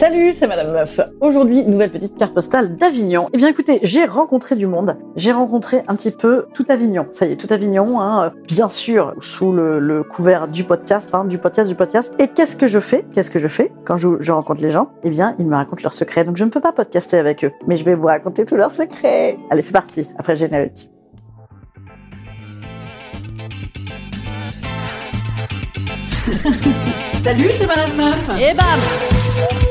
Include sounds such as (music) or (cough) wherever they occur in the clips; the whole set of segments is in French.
Salut, c'est Madame Meuf. Aujourd'hui, nouvelle petite carte postale d'Avignon. Eh bien, écoutez, j'ai rencontré du monde. J'ai rencontré un petit peu tout Avignon. Ça y est, tout Avignon, hein, bien sûr, sous le, le couvert du podcast, hein, du podcast, du podcast. Et qu'est-ce que je fais? Qu'est-ce que je fais? Quand je, je rencontre les gens Eh bien, ils me racontent leurs secrets. Donc, je ne peux pas podcaster avec eux, mais je vais vous raconter tous leurs secrets. Allez, c'est parti. Après le générique. Salut, c'est Madame Meuf. Et bam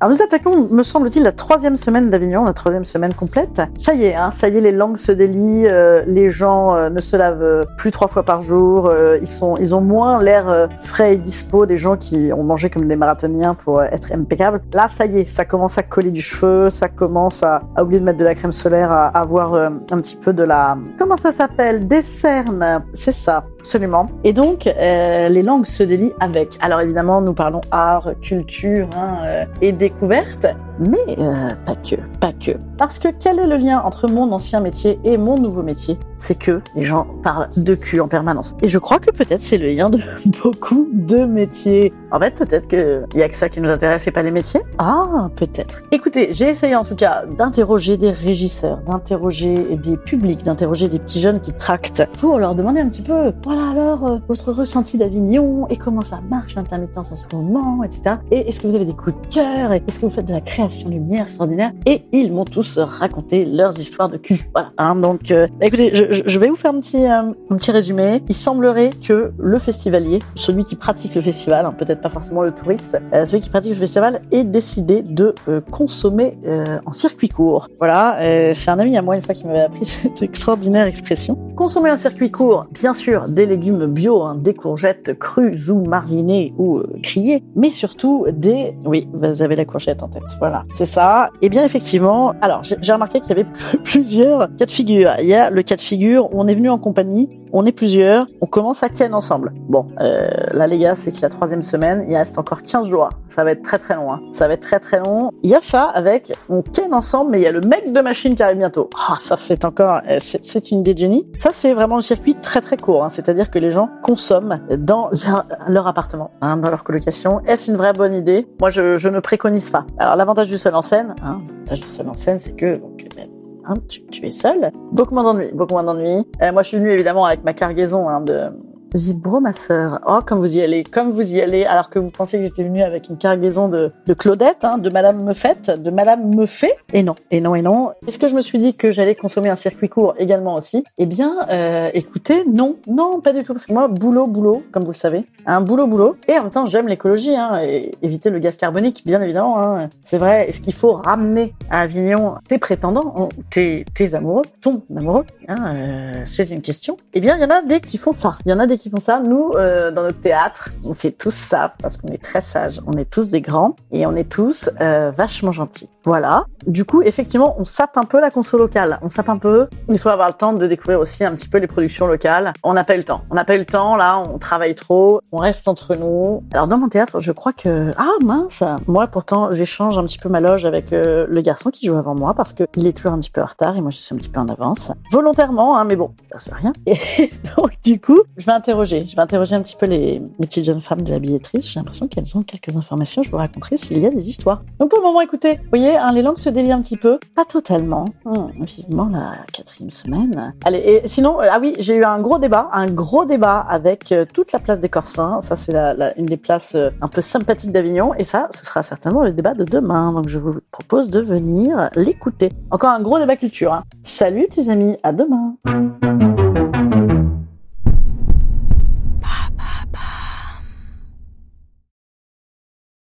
Alors nous attaquons, me semble-t-il, la troisième semaine d'Avignon, la troisième semaine complète. Ça y est, hein, ça y est, les langues se délient, euh, les gens euh, ne se lavent euh, plus trois fois par jour, ils sont, ils ont moins l'air frais et dispo des gens qui ont mangé comme des marathoniens pour être impeccables. Là, ça y est, ça commence à coller du cheveu, ça commence à, à oublier de mettre de la crème solaire, à avoir euh, un petit peu de la, comment ça s'appelle, des cernes, c'est ça. Absolument. Et donc, euh, les langues se délient avec. Alors évidemment, nous parlons art, culture hein, euh, et découverte, mais euh, pas que, pas que. Parce que quel est le lien entre mon ancien métier et mon nouveau métier? C'est que les gens parlent de cul en permanence. Et je crois que peut-être c'est le lien de (laughs) beaucoup de métiers. En fait, peut-être qu'il y a que ça qui nous intéresse et pas les métiers. Ah, peut-être. Écoutez, j'ai essayé en tout cas d'interroger des régisseurs, d'interroger des publics, d'interroger des petits jeunes qui tractent pour leur demander un petit peu, voilà alors, euh, votre ressenti d'Avignon et comment ça marche l'intermittence en ce moment, etc. Et est-ce que vous avez des coups de cœur et est-ce que vous faites de la création lumière extraordinaire Et ils m'ont tous raconté leurs histoires de cul. Voilà. Hein, donc, euh, bah, écoutez, je, vais vous faire un petit, euh, un petit résumé. Il semblerait que le festivalier, celui qui pratique le festival, hein, peut-être pas forcément le touriste, euh, celui qui pratique le festival, ait décidé de consommer en circuit court. Voilà, c'est un ami à moi une fois qui m'avait appris (laughs) cette extraordinaire expression. Consommer en circuit court, bien sûr, des légumes bio, hein, des courgettes crues ou marinées ou grillées, mais surtout des... Oui, vous avez la courgette en tête, voilà, c'est ça. Et bien effectivement, alors j'ai j'ai remarqué qu'il y avait (laughs) plusieurs cas de figure. Il y a le cas de figure où on est venu en compagnie, on est plusieurs, on commence à ken ensemble. Bon, euh, là les gars, c'est que la troisième semaine, il reste encore 15 jours. Ça va être très très long. Hein. Ça va être très très long. Il y a ça avec, on ken ensemble, mais il y a le mec de machine qui arrive bientôt. Ah, ça c'est encore, euh, c'est une idée de génie. Ça c'est vraiment un circuit très très court. Hein. C'est-à-dire que les gens consomment dans leur, leur appartement, hein, dans leur colocation. Est-ce une vraie bonne idée? Moi, je, je ne préconise pas. Alors l'avantage du seul en scène, hein, l'avantage du seul en scène, c'est que donc, ben, hein, tu, tu es seul. Beaucoup moins d'ennuis, beaucoup moins d'ennuis. Euh, moi, je suis venue évidemment avec ma cargaison hein, de vibromasseur. Oh, comme vous y allez, comme vous y allez, alors que vous pensiez que j'étais venue avec une cargaison de, de Claudette, hein, de Madame Meufette, de Madame Meufet. Et non, et non, et non. Est-ce que je me suis dit que j'allais consommer un circuit court également aussi? Eh bien, euh, écoutez, non, non, pas du tout. Parce que moi, boulot, boulot, comme vous le savez, un boulot, boulot. Et en même temps, j'aime l'écologie, hein, éviter le gaz carbonique, bien évidemment. Hein. C'est vrai. Est-ce qu'il faut ramener à Avignon tes prétendants, hein, tes, amoureux, ton amoureux? Hein, euh, C'est une question. Eh bien, il y en a des qui font ça. Il y en a des qui font ça. Nous, euh, dans notre théâtre, on fait tous ça parce qu'on est très sages. On est tous des grands et on est tous euh, vachement gentils. Voilà. Du coup, effectivement, on sape un peu la conso locale. On sape un peu. Il faut avoir le temps de découvrir aussi un petit peu les productions locales. On n'a pas eu le temps. On n'a pas eu le temps. Là, on travaille trop. On reste entre nous. Alors, dans mon théâtre, je crois que ah mince. Moi, pourtant, j'échange un petit peu ma loge avec euh, le garçon qui joue avant moi parce que il est toujours un petit peu en retard et moi, je suis un petit peu en avance. Volontairement, hein, mais bon, c'est rien. Et (laughs) donc, du coup, je vais interroger. Je vais interroger un petit peu les, les petites jeunes femmes de la billetterie. J'ai l'impression qu'elles ont quelques informations. Je vous raconterai s'il y a des histoires. Donc, pour le moment, écoutez, vous voyez, hein, les langues se délient un petit peu. Pas totalement. Hum, vivement la quatrième semaine. Allez, et sinon, euh, ah oui, j'ai eu un gros débat, un gros débat avec euh, toute la place des Corsins. Ça, c'est une des places euh, un peu sympathiques d'Avignon. Et ça, ce sera certainement le débat de demain. Donc, je vous propose de venir l'écouter. Encore un gros débat culture. hein. Salut, tes amis. À demain.